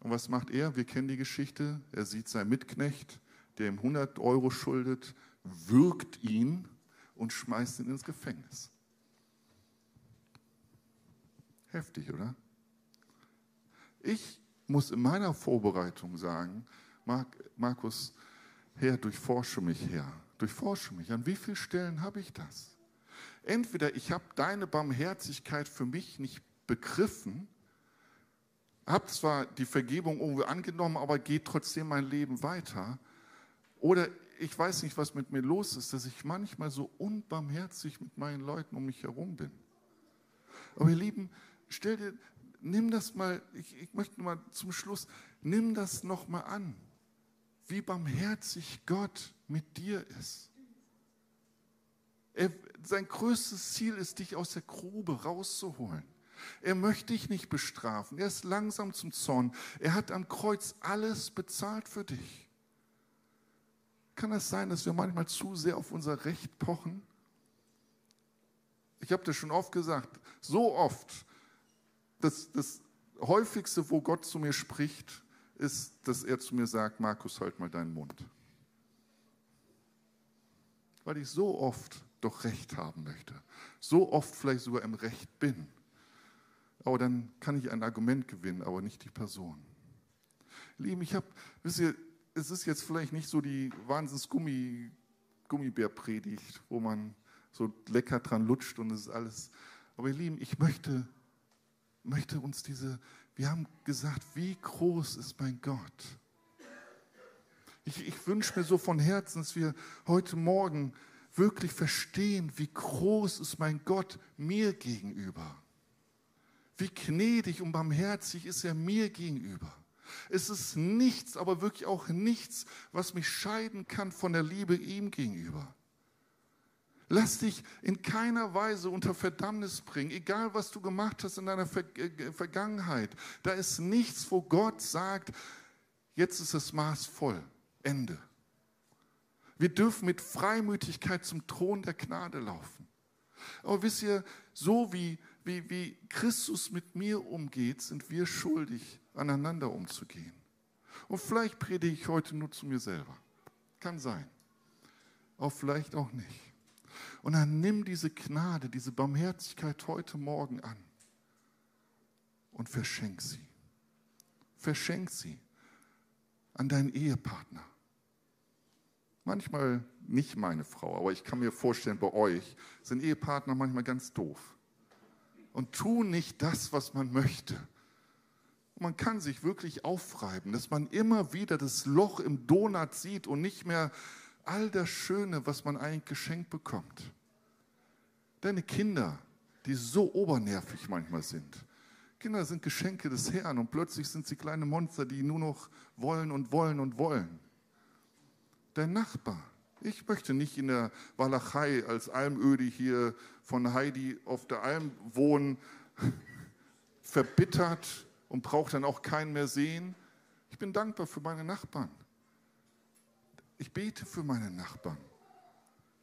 Und was macht er? Wir kennen die Geschichte. Er sieht seinen Mitknecht, der ihm 100 Euro schuldet, würgt ihn und schmeißt ihn ins Gefängnis. Heftig, oder? Ich muss in meiner Vorbereitung sagen, Markus, Herr, durchforsche mich, Herr, durchforsche mich. An wie vielen Stellen habe ich das? Entweder ich habe deine Barmherzigkeit für mich nicht begriffen, habe zwar die Vergebung irgendwie angenommen, aber geht trotzdem mein Leben weiter. Oder ich weiß nicht, was mit mir los ist, dass ich manchmal so unbarmherzig mit meinen Leuten um mich herum bin. Aber ihr Lieben, stell dir, nimm das mal, ich, ich möchte mal zum Schluss, nimm das nochmal an, wie barmherzig Gott mit dir ist. Er, sein größtes Ziel ist, dich aus der Grube rauszuholen. Er möchte dich nicht bestrafen. Er ist langsam zum Zorn. Er hat am Kreuz alles bezahlt für dich. Kann es das sein, dass wir manchmal zu sehr auf unser Recht pochen? Ich habe das schon oft gesagt, so oft. Das, das häufigste, wo Gott zu mir spricht, ist, dass er zu mir sagt, Markus, halt mal deinen Mund. Weil ich so oft doch Recht haben möchte. So oft vielleicht sogar im Recht bin. Aber dann kann ich ein Argument gewinnen, aber nicht die Person. Lieben, ich habe, wisst ihr, es ist jetzt vielleicht nicht so die Wahnsinns-Gummi, Gummibärpredigt, wo man so lecker dran lutscht und es ist alles. Aber ihr Lieben, ich möchte, möchte uns diese, wir haben gesagt, wie groß ist mein Gott? Ich, ich wünsche mir so von Herzen, dass wir heute Morgen wirklich verstehen, wie groß ist mein Gott mir gegenüber. Wie gnädig und barmherzig ist er mir gegenüber. Es ist nichts, aber wirklich auch nichts, was mich scheiden kann von der Liebe ihm gegenüber. Lass dich in keiner Weise unter Verdammnis bringen, egal was du gemacht hast in deiner Ver äh, Vergangenheit. Da ist nichts, wo Gott sagt, jetzt ist das Maß voll, Ende. Wir dürfen mit Freimütigkeit zum Thron der Gnade laufen. Aber wisst ihr, so wie, wie, wie Christus mit mir umgeht, sind wir schuldig, aneinander umzugehen. Und vielleicht predige ich heute nur zu mir selber. Kann sein. Aber vielleicht auch nicht. Und dann nimm diese Gnade, diese Barmherzigkeit heute Morgen an und verschenk sie. Verschenk sie an deinen Ehepartner. Manchmal nicht meine Frau, aber ich kann mir vorstellen, bei euch sind Ehepartner manchmal ganz doof und tun nicht das, was man möchte. Und man kann sich wirklich aufreiben, dass man immer wieder das Loch im Donut sieht und nicht mehr all das Schöne, was man eigentlich geschenkt bekommt. Deine Kinder, die so obernervig manchmal sind. Kinder sind Geschenke des Herrn und plötzlich sind sie kleine Monster, die nur noch wollen und wollen und wollen. Dein Nachbar. Ich möchte nicht in der Walachei als Almödi hier von Heidi auf der Alm wohnen, verbittert und braucht dann auch keinen mehr sehen. Ich bin dankbar für meine Nachbarn. Ich bete für meine Nachbarn.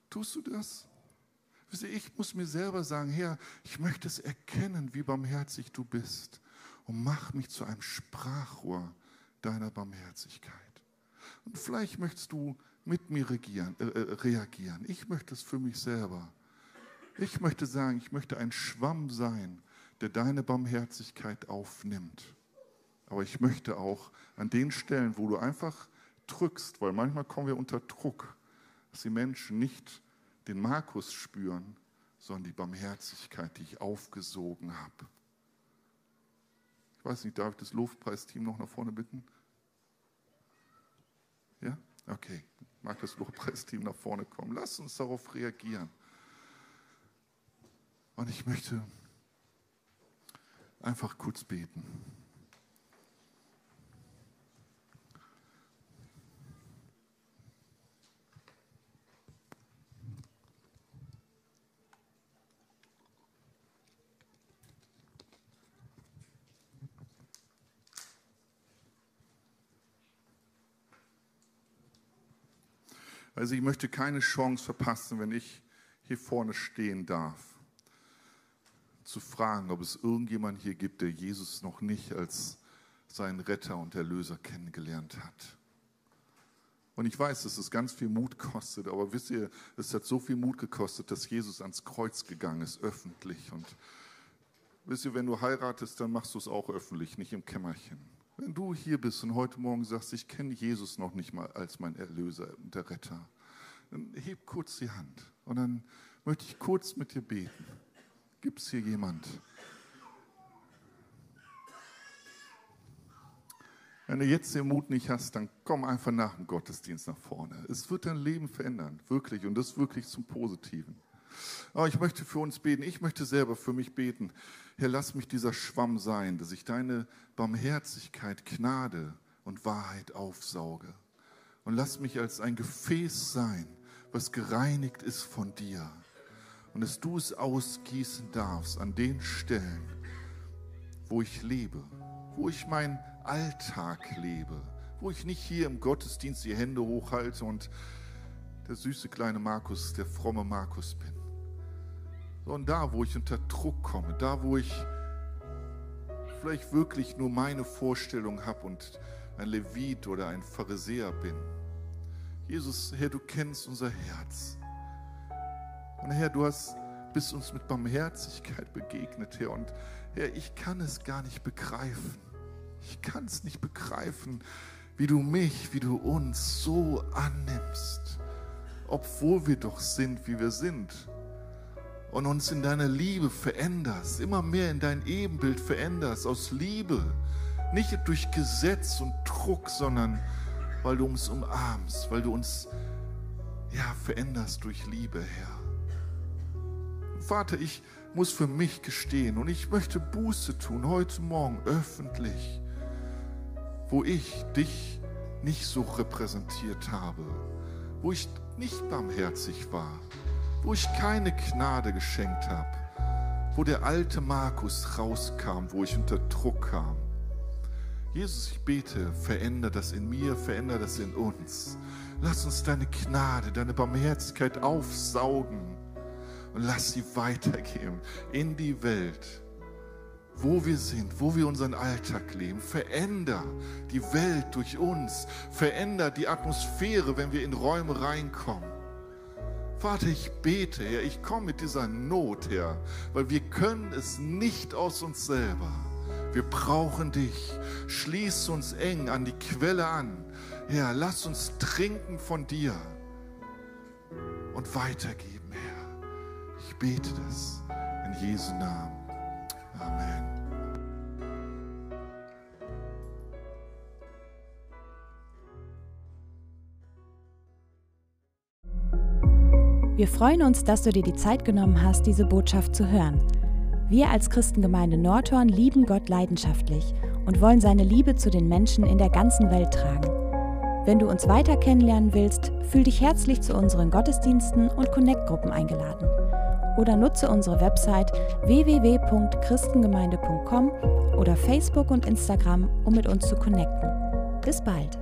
Tust du das? Ich muss mir selber sagen, Herr, ich möchte es erkennen, wie barmherzig du bist und mach mich zu einem Sprachrohr deiner Barmherzigkeit. Und vielleicht möchtest du mit mir regieren, äh, äh reagieren. Ich möchte es für mich selber. Ich möchte sagen, ich möchte ein Schwamm sein, der deine Barmherzigkeit aufnimmt. Aber ich möchte auch an den Stellen, wo du einfach drückst, weil manchmal kommen wir unter Druck, dass die Menschen nicht den Markus spüren, sondern die Barmherzigkeit, die ich aufgesogen habe. Ich weiß nicht, darf ich das Lobpreisteam noch nach vorne bitten? Ja? Okay, mag das Lobpreisteam nach vorne kommen. Lass uns darauf reagieren. Und ich möchte einfach kurz beten. Also ich möchte keine Chance verpassen, wenn ich hier vorne stehen darf, zu fragen, ob es irgendjemand hier gibt, der Jesus noch nicht als seinen Retter und Erlöser kennengelernt hat. Und ich weiß, dass es ganz viel Mut kostet, aber wisst ihr, es hat so viel Mut gekostet, dass Jesus ans Kreuz gegangen ist, öffentlich. Und wisst ihr, wenn du heiratest, dann machst du es auch öffentlich, nicht im Kämmerchen. Wenn du hier bist und heute Morgen sagst, ich kenne Jesus noch nicht mal als mein Erlöser und der Retter, dann heb kurz die Hand und dann möchte ich kurz mit dir beten. Gibt es hier jemand? Wenn du jetzt den Mut nicht hast, dann komm einfach nach dem Gottesdienst nach vorne. Es wird dein Leben verändern, wirklich, und das wirklich zum Positiven. Aber ich möchte für uns beten, ich möchte selber für mich beten. Herr, lass mich dieser Schwamm sein, dass ich deine Barmherzigkeit, Gnade und Wahrheit aufsauge. Und lass mich als ein Gefäß sein, was gereinigt ist von dir. Und dass du es ausgießen darfst an den Stellen, wo ich lebe, wo ich mein Alltag lebe, wo ich nicht hier im Gottesdienst die Hände hochhalte und der süße kleine Markus, der fromme Markus bin, sondern da, wo ich unter Druck komme, da, wo ich vielleicht wirklich nur meine Vorstellung habe und ein Levit oder ein Pharisäer bin. Jesus, Herr, du kennst unser Herz. Und Herr, du hast, bist uns mit Barmherzigkeit begegnet, Herr. Und Herr, ich kann es gar nicht begreifen. Ich kann es nicht begreifen, wie du mich, wie du uns so annimmst, obwohl wir doch sind, wie wir sind. Und uns in deiner Liebe veränderst, immer mehr in dein Ebenbild veränderst, aus Liebe, nicht durch Gesetz und Druck, sondern weil du uns umarmst, weil du uns ja, veränderst durch Liebe, Herr. Vater, ich muss für mich gestehen und ich möchte Buße tun heute Morgen öffentlich wo ich dich nicht so repräsentiert habe, wo ich nicht barmherzig war, wo ich keine Gnade geschenkt habe, wo der alte Markus rauskam, wo ich unter Druck kam. Jesus, ich bete, veränder das in mir, veränder das in uns. Lass uns deine Gnade, deine Barmherzigkeit aufsaugen und lass sie weitergeben in die Welt wo wir sind, wo wir unseren Alltag leben. Veränder die Welt durch uns. Veränder die Atmosphäre, wenn wir in Räume reinkommen. Vater, ich bete, Herr, ich komme mit dieser Not, Herr, weil wir können es nicht aus uns selber. Wir brauchen dich. Schließ uns eng an die Quelle an. Herr, lass uns trinken von dir und weitergeben, Herr. Ich bete das in Jesu Namen. Amen. Wir freuen uns, dass du dir die Zeit genommen hast, diese Botschaft zu hören. Wir als Christengemeinde Nordhorn lieben Gott leidenschaftlich und wollen seine Liebe zu den Menschen in der ganzen Welt tragen. Wenn du uns weiter kennenlernen willst, fühl dich herzlich zu unseren Gottesdiensten und Connect-Gruppen eingeladen oder nutze unsere Website www.christengemeinde.com oder Facebook und Instagram, um mit uns zu connecten. Bis bald!